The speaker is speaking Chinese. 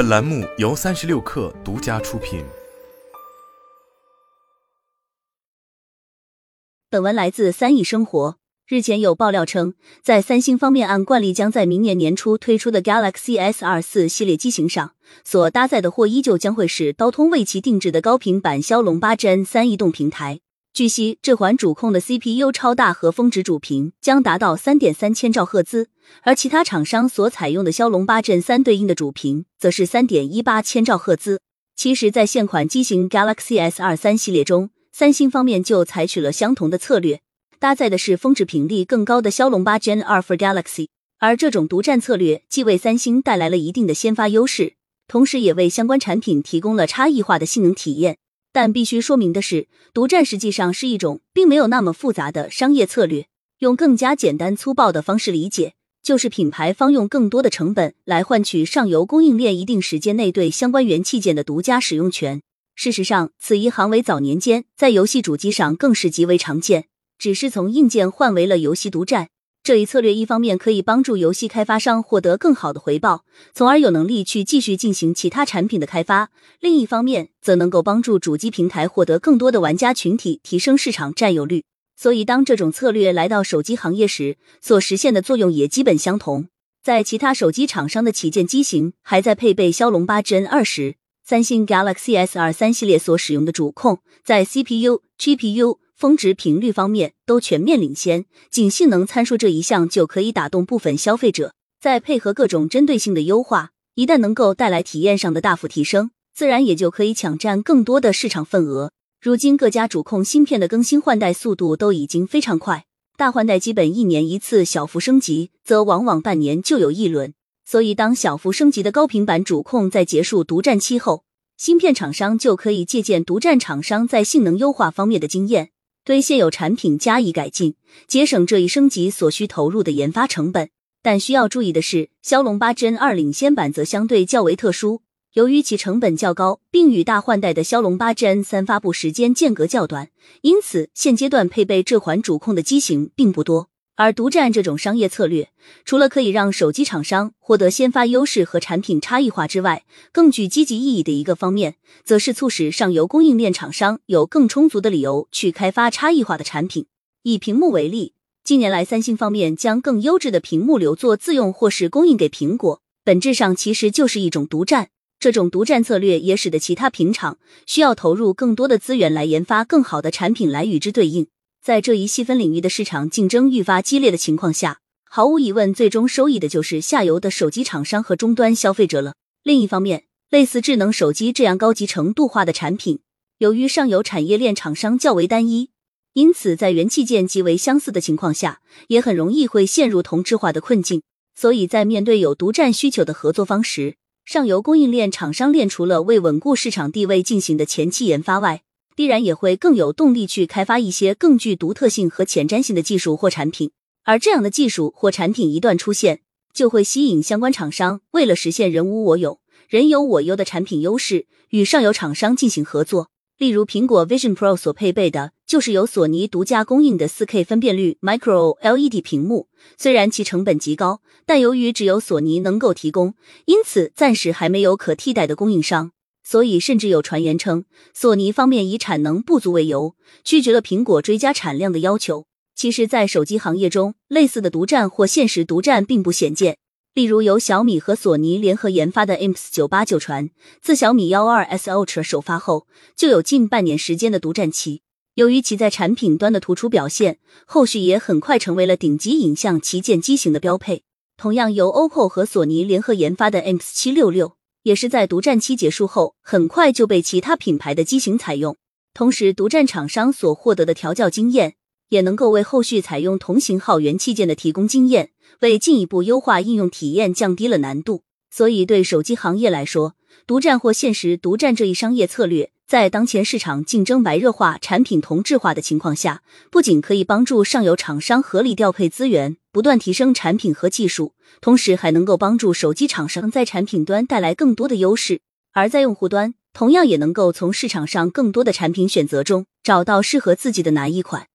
本栏目由三十六氪独家出品。本文来自三亿生活。日前有爆料称，在三星方面按惯例将在明年年初推出的 Galaxy S 二四系列机型上，所搭载的或依旧将会是高通为其定制的高频版骁龙八 Gen 三移动平台。据悉，这款主控的 CPU 超大核峰值主频将达到三点三千兆赫兹，而其他厂商所采用的骁龙八 Gen 三对应的主频则是三点一八千兆赫兹。其实，在现款机型 Galaxy S 二三系列中，三星方面就采取了相同的策略。搭载的是峰值频率更高的骁龙八 Gen 二 for Galaxy，而这种独占策略既为三星带来了一定的先发优势，同时也为相关产品提供了差异化的性能体验。但必须说明的是，独占实际上是一种并没有那么复杂的商业策略。用更加简单粗暴的方式理解，就是品牌方用更多的成本来换取上游供应链一定时间内对相关元器件的独家使用权。事实上，此一行为早年间在游戏主机上更是极为常见。只是从硬件换为了游戏独占这一策略，一方面可以帮助游戏开发商获得更好的回报，从而有能力去继续进行其他产品的开发；另一方面，则能够帮助主机平台获得更多的玩家群体，提升市场占有率。所以，当这种策略来到手机行业时，所实现的作用也基本相同。在其他手机厂商的旗舰机型还在配备骁龙八 Gen 二时，三星 Galaxy S 二三系列所使用的主控在 CPU、GPU。峰值频率方面都全面领先，仅性能参数这一项就可以打动部分消费者。再配合各种针对性的优化，一旦能够带来体验上的大幅提升，自然也就可以抢占更多的市场份额。如今各家主控芯片的更新换代速度都已经非常快，大换代基本一年一次，小幅升级则往往半年就有一轮。所以，当小幅升级的高频版主控在结束独占期后，芯片厂商就可以借鉴独占厂商在性能优化方面的经验。对现有产品加以改进，节省这一升级所需投入的研发成本。但需要注意的是，骁龙八 Gen 二领先版则相对较为特殊，由于其成本较高，并与大换代的骁龙八 Gen 三发布时间间隔较短，因此现阶段配备这款主控的机型并不多。而独占这种商业策略，除了可以让手机厂商获得先发优势和产品差异化之外，更具积极意义的一个方面，则是促使上游供应链厂商有更充足的理由去开发差异化的产品。以屏幕为例，近年来三星方面将更优质的屏幕留作自用或是供应给苹果，本质上其实就是一种独占。这种独占策略也使得其他屏厂需要投入更多的资源来研发更好的产品来与之对应。在这一细分领域的市场竞争愈发激烈的情况下，毫无疑问，最终收益的就是下游的手机厂商和终端消费者了。另一方面，类似智能手机这样高级程度化的产品，由于上游产业链厂商较为单一，因此在元器件极为相似的情况下，也很容易会陷入同质化的困境。所以在面对有独占需求的合作方时，上游供应链厂商链除了为稳固市场地位进行的前期研发外，必然也会更有动力去开发一些更具独特性和前瞻性的技术或产品，而这样的技术或产品一旦出现，就会吸引相关厂商为了实现人无我有、人有我优的产品优势，与上游厂商进行合作。例如，苹果 Vision Pro 所配备的就是由索尼独家供应的 4K 分辨率 Micro LED 屏幕，虽然其成本极高，但由于只有索尼能够提供，因此暂时还没有可替代的供应商。所以，甚至有传言称，索尼方面以产能不足为由，拒绝了苹果追加产量的要求。其实，在手机行业中，类似的独占或现实独占并不鲜见。例如，由小米和索尼联合研发的 IMX 九八九传，自小米幺二 S Ultra 首发后，就有近半年时间的独占期。由于其在产品端的突出表现，后续也很快成为了顶级影像旗舰机型的标配。同样，由 OPPO 和索尼联合研发的 IMX 七六六。也是在独占期结束后，很快就被其他品牌的机型采用。同时，独占厂商所获得的调教经验，也能够为后续采用同型号元器件的提供经验，为进一步优化应用体验降低了难度。所以，对手机行业来说，独占或限时独占这一商业策略。在当前市场竞争白热化、产品同质化的情况下，不仅可以帮助上游厂商合理调配资源，不断提升产品和技术，同时还能够帮助手机厂商在产品端带来更多的优势；而在用户端，同样也能够从市场上更多的产品选择中找到适合自己的哪一款。